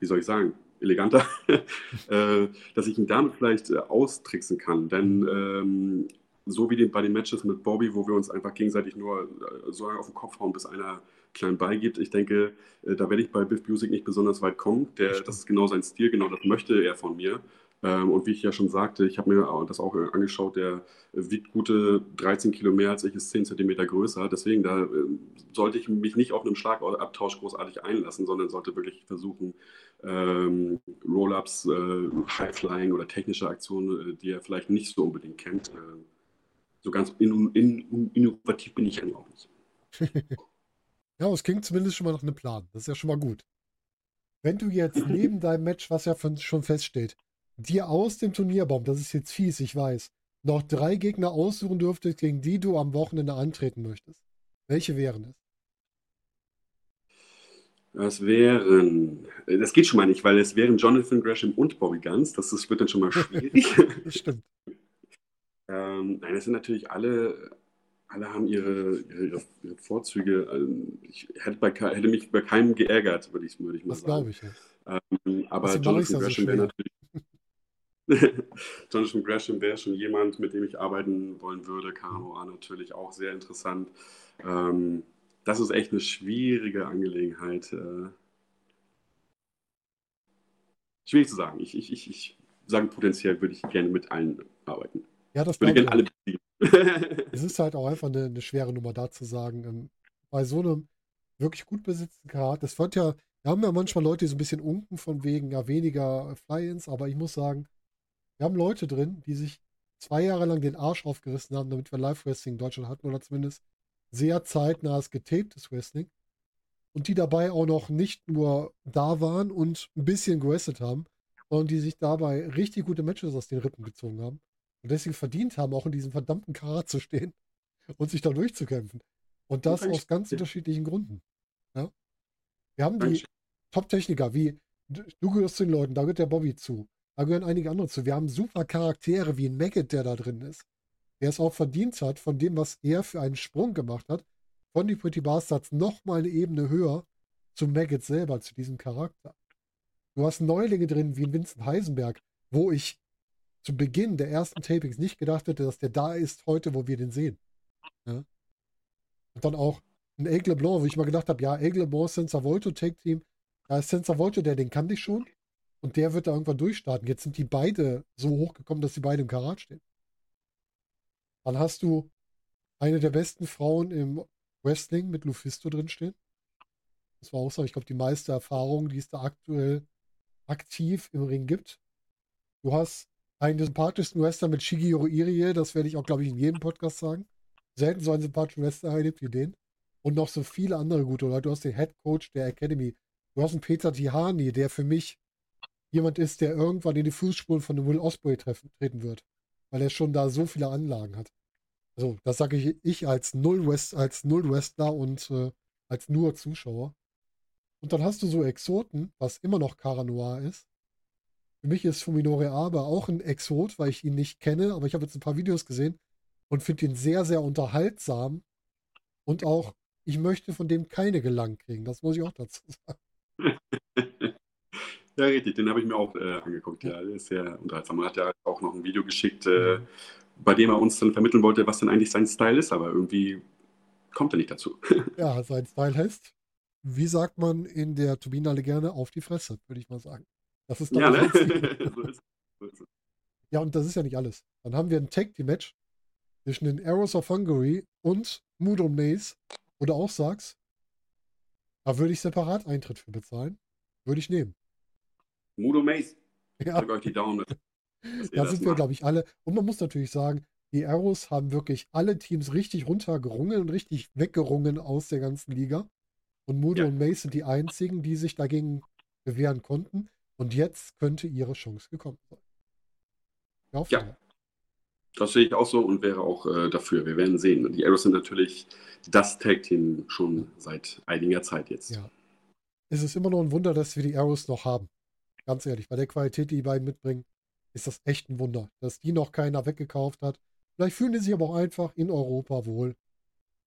wie soll ich sagen, eleganter, äh, dass ich ihn damit vielleicht äh, austricksen kann. Denn ähm, so wie bei den Matches mit Bobby, wo wir uns einfach gegenseitig nur äh, so lange auf den Kopf hauen, bis einer klein beigibt, ich denke, äh, da werde ich bei Biff Music nicht besonders weit kommen. Der, das ist genau sein Stil, genau das möchte er von mir. Ähm, und wie ich ja schon sagte, ich habe mir das auch äh, angeschaut, der wiegt gute 13 Kilo mehr als ich, ist 10 Zentimeter größer. Deswegen da äh, sollte ich mich nicht auf einen Schlagabtausch großartig einlassen, sondern sollte wirklich versuchen, ähm, Roll-ups, äh, High-Flying oder technische Aktionen, äh, die er vielleicht nicht so unbedingt kennt. Äh, so ganz in, in, innovativ bin ich ja auch nicht. Ja, es klingt zumindest schon mal nach einem Plan. Das ist ja schon mal gut. Wenn du jetzt neben deinem Match, was ja schon feststeht, dir aus dem Turnierbaum, das ist jetzt fies, ich weiß, noch drei Gegner aussuchen dürftest, gegen die du am Wochenende antreten möchtest, welche wären es? Das wären, äh, das geht schon mal nicht, weil es wären Jonathan Gresham und Bobby Guns. Das, das wird dann schon mal schwierig. Das stimmt. ähm, nein, das sind natürlich alle, alle haben ihre, ihre, ihre Vorzüge. Ähm, Ich hätte, bei, hätte mich bei keinem geärgert, würde ich, würde ich mal Das sagen. glaube ich. Ja. Ähm, aber Jonathan ja so Gresham wäre. Jonathan Gresham wäre schon jemand, mit dem ich arbeiten wollen würde. War natürlich auch sehr interessant. Ähm, das ist echt eine schwierige Angelegenheit. Äh, schwierig zu sagen. Ich, ich, ich, ich sage potenziell würde ich gerne mit allen arbeiten. Ja, das Würde ich. gerne auch. alle. Es ist halt auch einfach eine, eine schwere Nummer da zu sagen. ähm, Bei so einem wirklich gut besetzten Karat, das wird ja, wir haben ja manchmal Leute, die so ein bisschen unken von wegen ja weniger Fly-Ins, aber ich muss sagen, wir haben Leute drin, die sich zwei Jahre lang den Arsch aufgerissen haben, damit wir Live-Wrestling in Deutschland hatten oder zumindest sehr zeitnahes getaptes Wrestling und die dabei auch noch nicht nur da waren und ein bisschen gewrestelt haben, sondern die sich dabei richtig gute Matches aus den Rippen gezogen haben. und deswegen verdient haben, auch in diesem verdammten Karat zu stehen und sich da durchzukämpfen. Und das aus ganz unterschiedlichen Gründen. Ja? Wir haben die Top-Techniker, wie du gehörst zu den Leuten, da gehört der Bobby zu. Da gehören einige andere zu. Wir haben super Charaktere wie ein Maggot, der da drin ist. Der es auch verdient hat, von dem, was er für einen Sprung gemacht hat, von die Pretty Bastards nochmal eine Ebene höher zu Maggot selber, zu diesem Charakter. Du hast Neulinge drin wie ein Vincent Heisenberg, wo ich zu Beginn der ersten Tapings nicht gedacht hätte, dass der da ist heute, wo wir den sehen. Ja? Und dann auch ein Aigle Blanc, wo ich mal gedacht habe, ja, Aigle Blanc, Sensor Volto Take Team, da ist Sensor Volto, der, den kannte ich schon. Und der wird da irgendwann durchstarten. Jetzt sind die beide so hochgekommen, dass die beide im Karat stehen. Dann hast du eine der besten Frauen im Wrestling mit Lufisto drinstehen. Das war auch so, ich glaube, die meiste Erfahrung, die es da aktuell aktiv im Ring gibt. Du hast einen sympathischsten Wrestler mit Shigeru Irie, das werde ich auch, glaube ich, in jedem Podcast sagen. Selten so einen sympathischen Wrestler erlebt wie den. Und noch so viele andere gute Leute. Du hast den Head Coach der Academy. Du hast einen Peter Tihani, der für mich jemand ist, der irgendwann in die Fußspuren von Will Osprey treffen, treten wird. Weil er schon da so viele Anlagen hat. Also, das sage ich, ich als Null-West, als Null-Wrestler und äh, als nur Zuschauer. Und dann hast du so Exoten, was immer noch Cara Noir ist. Für mich ist Fuminore Abe auch ein Exot, weil ich ihn nicht kenne, aber ich habe jetzt ein paar Videos gesehen und finde ihn sehr, sehr unterhaltsam. Und auch, ich möchte von dem keine Gelang kriegen. Das muss ich auch dazu sagen. Ja, richtig, den habe ich mir auch äh, angeguckt. Ja, der ist sehr unterhaltsam. Man hat ja auch noch ein Video geschickt, äh, bei dem er uns dann vermitteln wollte, was denn eigentlich sein Style ist, aber irgendwie kommt er nicht dazu. Ja, sein Style heißt, wie sagt man in der Turbinale gerne, auf die Fresse, würde ich mal sagen. Das ist ja, ne? so ist, so ist ja, und das ist ja nicht alles. Dann haben wir ein Tag Team Match zwischen den Arrows of Hungary und Mudo und Maze, wo du auch sagst, da würde ich separat Eintritt für bezahlen. Würde ich nehmen. Mudo Mace. Ja. Drück euch die Daumen. Da sind wir, glaube ich, alle. Und man muss natürlich sagen, die Arrows haben wirklich alle Teams richtig runtergerungen und richtig weggerungen aus der ganzen Liga. Und Mudo ja. und Mace sind die einzigen, die sich dagegen bewähren konnten. Und jetzt könnte ihre Chance gekommen sein. Ja, ja. das sehe ich auch so und wäre auch äh, dafür. Wir werden sehen. Die Arrows sind natürlich das Tag-Team schon seit einiger Zeit jetzt. Ja. Es ist immer noch ein Wunder, dass wir die Arrows noch haben. Ganz ehrlich, bei der Qualität, die die beiden mitbringen, ist das echt ein Wunder, dass die noch keiner weggekauft hat. Vielleicht fühlen die sich aber auch einfach in Europa wohl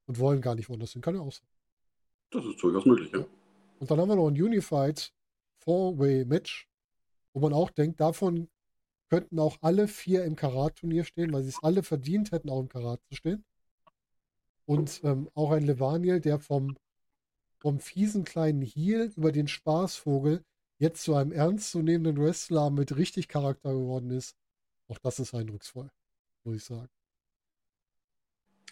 und wollen gar nicht woanders hin. Kann ja auch sein. Das ist durchaus möglich, ja. Und dann haben wir noch ein Unified Four-Way-Match, wo man auch denkt, davon könnten auch alle vier im Karat-Turnier stehen, weil sie es alle verdient hätten, auch im Karat zu stehen. Und ähm, auch ein Levaniel, der vom, vom fiesen kleinen Heel über den Spaßvogel jetzt zu einem ernstzunehmenden Wrestler mit richtig Charakter geworden ist, auch das ist eindrucksvoll, muss ich sagen.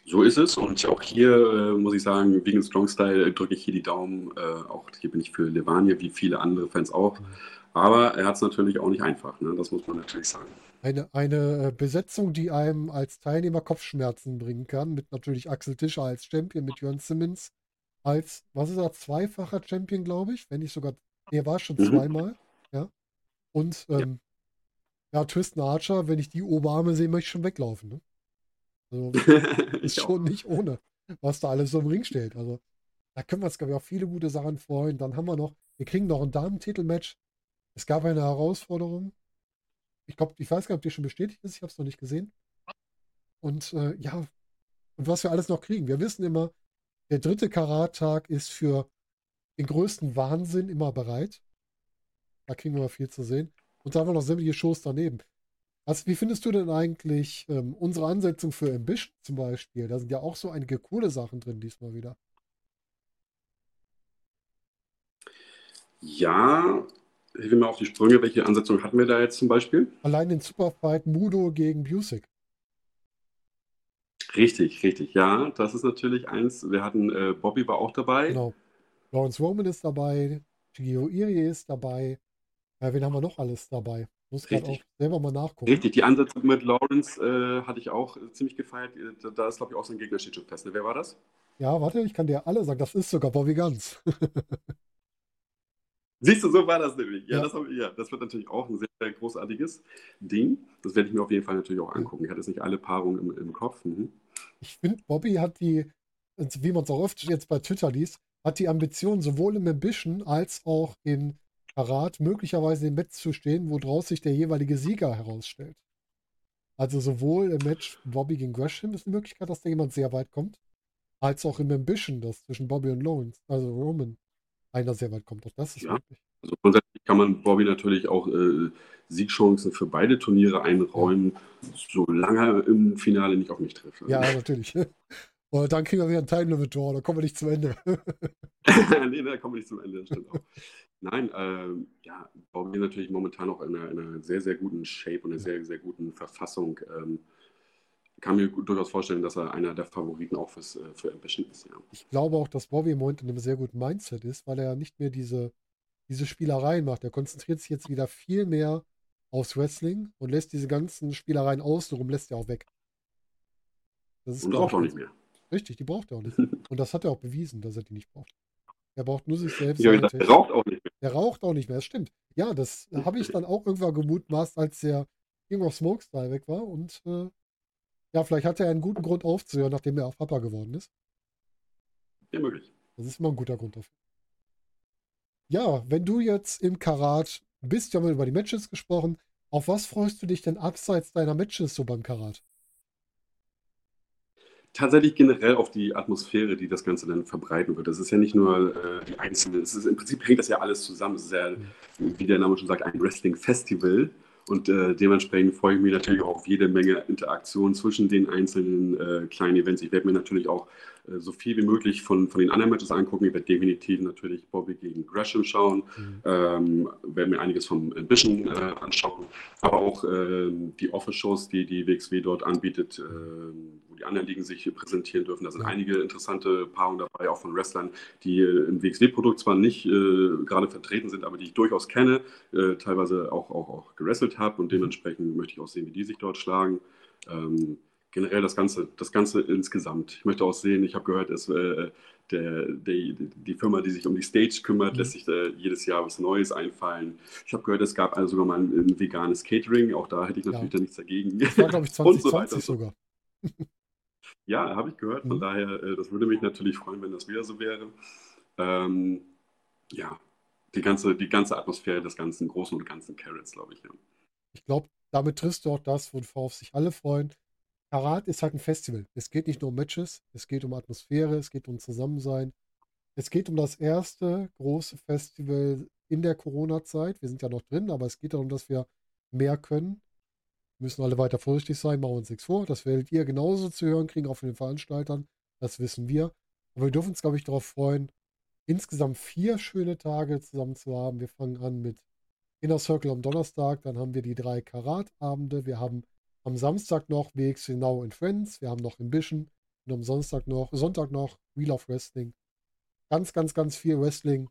So ist es und auch hier äh, muss ich sagen, wegen Strong Style drücke ich hier die Daumen. Äh, auch hier bin ich für Levania, wie viele andere Fans auch. Mhm. Aber er hat es natürlich auch nicht einfach, ne? das muss man natürlich sagen. Eine, eine äh, Besetzung, die einem als Teilnehmer Kopfschmerzen bringen kann, mit natürlich Axel Tischer als Champion, mit Jörn Simmons als, was ist er, zweifacher Champion, glaube ich, wenn nicht sogar er war schon mhm. zweimal, ja. Und ähm, ja. ja, Tristan Archer, wenn ich die Oberarme sehe, möchte ich schon weglaufen. Ne? Also ist schon nicht ohne, was da alles so im Ring steht. Also da können wir uns, glaube ich, auch viele gute Sachen freuen. Dann haben wir noch, wir kriegen noch ein Damen-Titelmatch. Es gab eine Herausforderung. Ich glaube, ich weiß gar nicht, ob die schon bestätigt ist. Ich habe es noch nicht gesehen. Und äh, ja, und was wir alles noch kriegen. Wir wissen immer, der dritte Karat-Tag ist für den größten Wahnsinn immer bereit. Da kriegen wir mal viel zu sehen. Und da haben wir noch sämtliche Shows daneben. Also, wie findest du denn eigentlich ähm, unsere Ansetzung für Ambition zum Beispiel? Da sind ja auch so einige coole Sachen drin diesmal wieder. Ja, ich will mal auf die Sprünge. Welche Ansetzung hatten wir da jetzt zum Beispiel? Allein den Superfight Mudo gegen Busick. Richtig, richtig. Ja, das ist natürlich eins. Wir hatten, äh, Bobby war auch dabei. Genau. Lawrence Roman ist dabei, Shigeo Irie ist dabei. Ja, wen haben wir noch alles dabei? Muss gerade auch selber mal nachgucken. Richtig, die Ansätze mit Lawrence äh, hatte ich auch äh, ziemlich gefeiert. Da, da ist, glaube ich, auch sein Gegner steht schon fest. Ne? Wer war das? Ja, warte, ich kann dir alle sagen. Das ist sogar Bobby Ganz. Siehst du, so war das nämlich. Ja, Ja. Das, hab, ich- ja, das wird natürlich auch ein sehr, sehr großartiges Ding. Das werde ich mir auf jeden Fall natürlich auch angucken. Ich hatte jetzt nicht alle Paarungen im, im Kopf. Mhm. Ich finde, Bobby hat die, wie man es auch oft jetzt bei Twitter liest, hat die Ambition, sowohl im Ambition als auch in Karat möglicherweise im Match zu stehen, woraus sich der jeweilige Sieger herausstellt. Also sowohl im Match Bobby gegen Gresham ist eine Möglichkeit, dass da jemand sehr weit kommt, als auch im Ambition, dass zwischen Bobby und Lawrence, also Roman, einer sehr weit kommt. Auch das ist Ja. möglich. Also grundsätzlich kann man Bobby natürlich auch äh, Siegchancen für beide Turniere einräumen, solange er im Finale nicht auf mich trifft. Ja, natürlich. Und dann kriegen wir wieder ein Time Limit Draw, da kommen wir nicht zum Ende. nee, da kommen wir nicht zum Ende, das stimmt auch. Nein, ähm, ja, Bobby natürlich momentan auch in einer, in einer sehr, sehr guten Shape und einer sehr, sehr guten Verfassung. Ähm, kann mir durchaus vorstellen, dass er einer der Favoriten auch fürs, äh, für Ambition ist. Ja. Ich glaube auch, dass Bobby im Moment in einem sehr guten Mindset ist, weil er nicht mehr diese, diese Spielereien macht. Er konzentriert sich jetzt wieder viel mehr aufs Wrestling und lässt diese ganzen Spielereien außenrum, lässt er auch weg. Das ist, Und auch noch nicht mehr. Richtig, die braucht er auch nicht. Und das hat er auch bewiesen, dass er die nicht braucht. Er braucht nur sich selbst. Seine gedacht, er raucht auch nicht mehr. Der raucht auch nicht mehr, das stimmt. Ja, das habe ich dann auch irgendwann gemutmaßt, als der King of Smoke Style weg war. Und äh, ja, vielleicht hat er einen guten Grund aufzuhören, nachdem er auch Papa geworden ist. Ja, möglich. Das ist immer ein guter Grund dafür. Ja, wenn du jetzt im Karat bist, wir haben über die Matches gesprochen. Auf was freust du dich denn abseits deiner Matches so beim Karat? Tatsächlich generell auf die Atmosphäre, die das Ganze dann verbreiten wird. Das ist ja nicht nur äh, die einzelne, es ist, im Prinzip hängt das ja alles zusammen. Es ist ja, wie der Name schon sagt, ein Wrestling-Festival. Und äh, dementsprechend freue ich mich natürlich auch auf jede Menge Interaktion zwischen den einzelnen äh, kleinen Events. Ich werde mir natürlich auch so viel wie möglich von, von den anderen Matches angucken. Ich werde definitiv natürlich Bobby gegen Gresham schauen, ähm, werde mir einiges vom Ambition äh, anschauen, aber auch ähm, die Office-Shows, die die WXW dort anbietet, ähm, wo die anderen Ligen sich präsentieren dürfen. Da sind einige interessante Paarungen dabei, auch von Wrestlern, die äh, im WXW-Produkt zwar nicht äh, gerade vertreten sind, aber die ich durchaus kenne, äh, teilweise auch, auch, auch gewrestelt habe und dementsprechend möchte ich auch sehen, wie die sich dort schlagen. Ähm, generell das Ganze, das Ganze insgesamt. Ich möchte auch sehen, ich habe gehört, es, äh, der, die, die Firma, die sich um die Stage kümmert, Mhm. lässt sich da jedes Jahr was Neues einfallen. Ich habe gehört, es gab also sogar mal ein, ein veganes Catering, auch da hätte ich natürlich Ja. dann nichts dagegen. Das war, glaube ich, Und so weiter 2020 und so sogar. Ja, habe ich gehört. Von Mhm. daher, äh, das würde mich natürlich freuen, wenn das wieder so wäre. Ähm, ja, die ganze, die ganze Atmosphäre des ganzen Großen und Ganzen Carrots, glaube ich. Ja. Ich glaube, damit triffst du auch das, worauf sich alle freuen. Karat ist halt ein Festival. Es geht nicht nur um Matches, es geht um Atmosphäre, es geht um Zusammensein. Es geht um das erste große Festival in der Corona-Zeit. Wir sind ja noch drin, aber es geht darum, dass wir mehr können. Wir müssen alle weiter vorsichtig sein, machen uns nichts vor. Das werdet ihr genauso zu hören kriegen, auch von den Veranstaltern. Das wissen wir. Aber wir dürfen uns, glaube ich, darauf freuen, insgesamt vier schöne Tage zusammen zu haben. Wir fangen an mit Inner Circle am Donnerstag, dann haben wir die drei Karat-Abende, wir haben am Samstag noch WXW Now and Friends, wir haben noch Ambition und am Sonntag noch, Sonntag noch Wheel of Wrestling. Ganz, ganz, ganz viel Wrestling,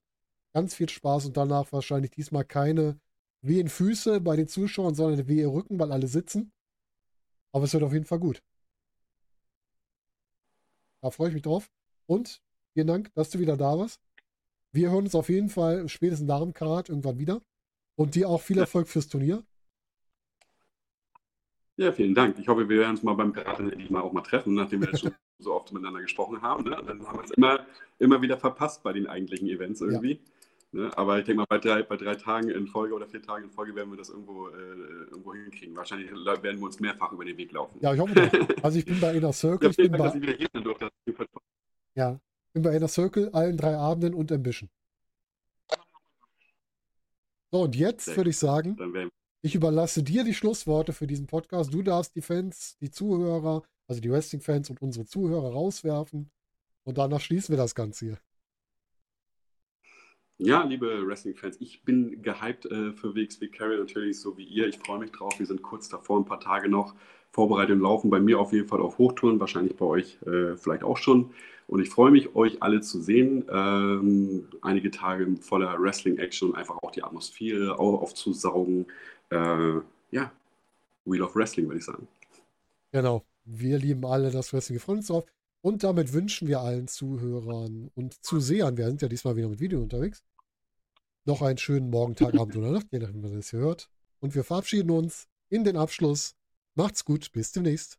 ganz viel Spaß und danach wahrscheinlich diesmal keine wehen Füße bei den Zuschauern, sondern wehe Rücken, weil alle sitzen. Aber es wird auf jeden Fall gut. Da freue ich mich drauf. Und vielen Dank, dass du wieder da warst. Wir hören uns auf jeden Fall spätestens nach dem Karat irgendwann wieder. Und dir auch viel Erfolg fürs Turnier. Ja, vielen Dank. Ich hoffe, wir werden uns mal beim Piraten endlich mal auch mal treffen, nachdem wir jetzt schon so oft miteinander gesprochen haben. Ne? Dann haben wir es immer, immer wieder verpasst bei den eigentlichen Events irgendwie. Ne? Aber ich denke mal, bei drei, bei drei Tagen in Folge oder vier Tagen in Folge werden wir das irgendwo, äh, irgendwo hinkriegen. Wahrscheinlich werden wir uns mehrfach über den Weg laufen. Ja, ich hoffe doch. Also ich bin bei Inner Circle, Ja, ich bin Dank, bei, ich durfte. ja, bin bei Inner Circle, allen drei Abenden und Ambition. So, und jetzt würde ich sagen, ich überlasse dir die Schlussworte für diesen Podcast. Du darfst die Fans, die Zuhörer, also die Wrestling-Fans und unsere Zuhörer rauswerfen. Und danach schließen wir das Ganze hier. Ja, liebe Wrestling-Fans, ich bin gehypt äh, für WXW Carry natürlich, so wie ihr. Ich freue mich drauf. Wir sind kurz davor, ein paar Tage noch. Vorbereitung laufen bei mir auf jeden Fall auf Hochtouren, wahrscheinlich bei euch äh, vielleicht auch schon. Und ich freue mich, euch alle zu sehen. Ähm, einige Tage voller Wrestling-Action und einfach auch die Atmosphäre au- aufzusaugen. Äh, ja, Wheel of Wrestling, würde ich sagen. Genau. Wir lieben alle das Wrestling. Wir freuen uns drauf. Und damit wünschen wir allen Zuhörern und Zusehern, wir sind ja diesmal wieder mit Video unterwegs, noch einen schönen Morgen, Tag, Abend oder Nacht, je nachdem, wann ihr das hier hört. Und wir verabschieden uns in den Abschluss. Macht's gut, bis demnächst.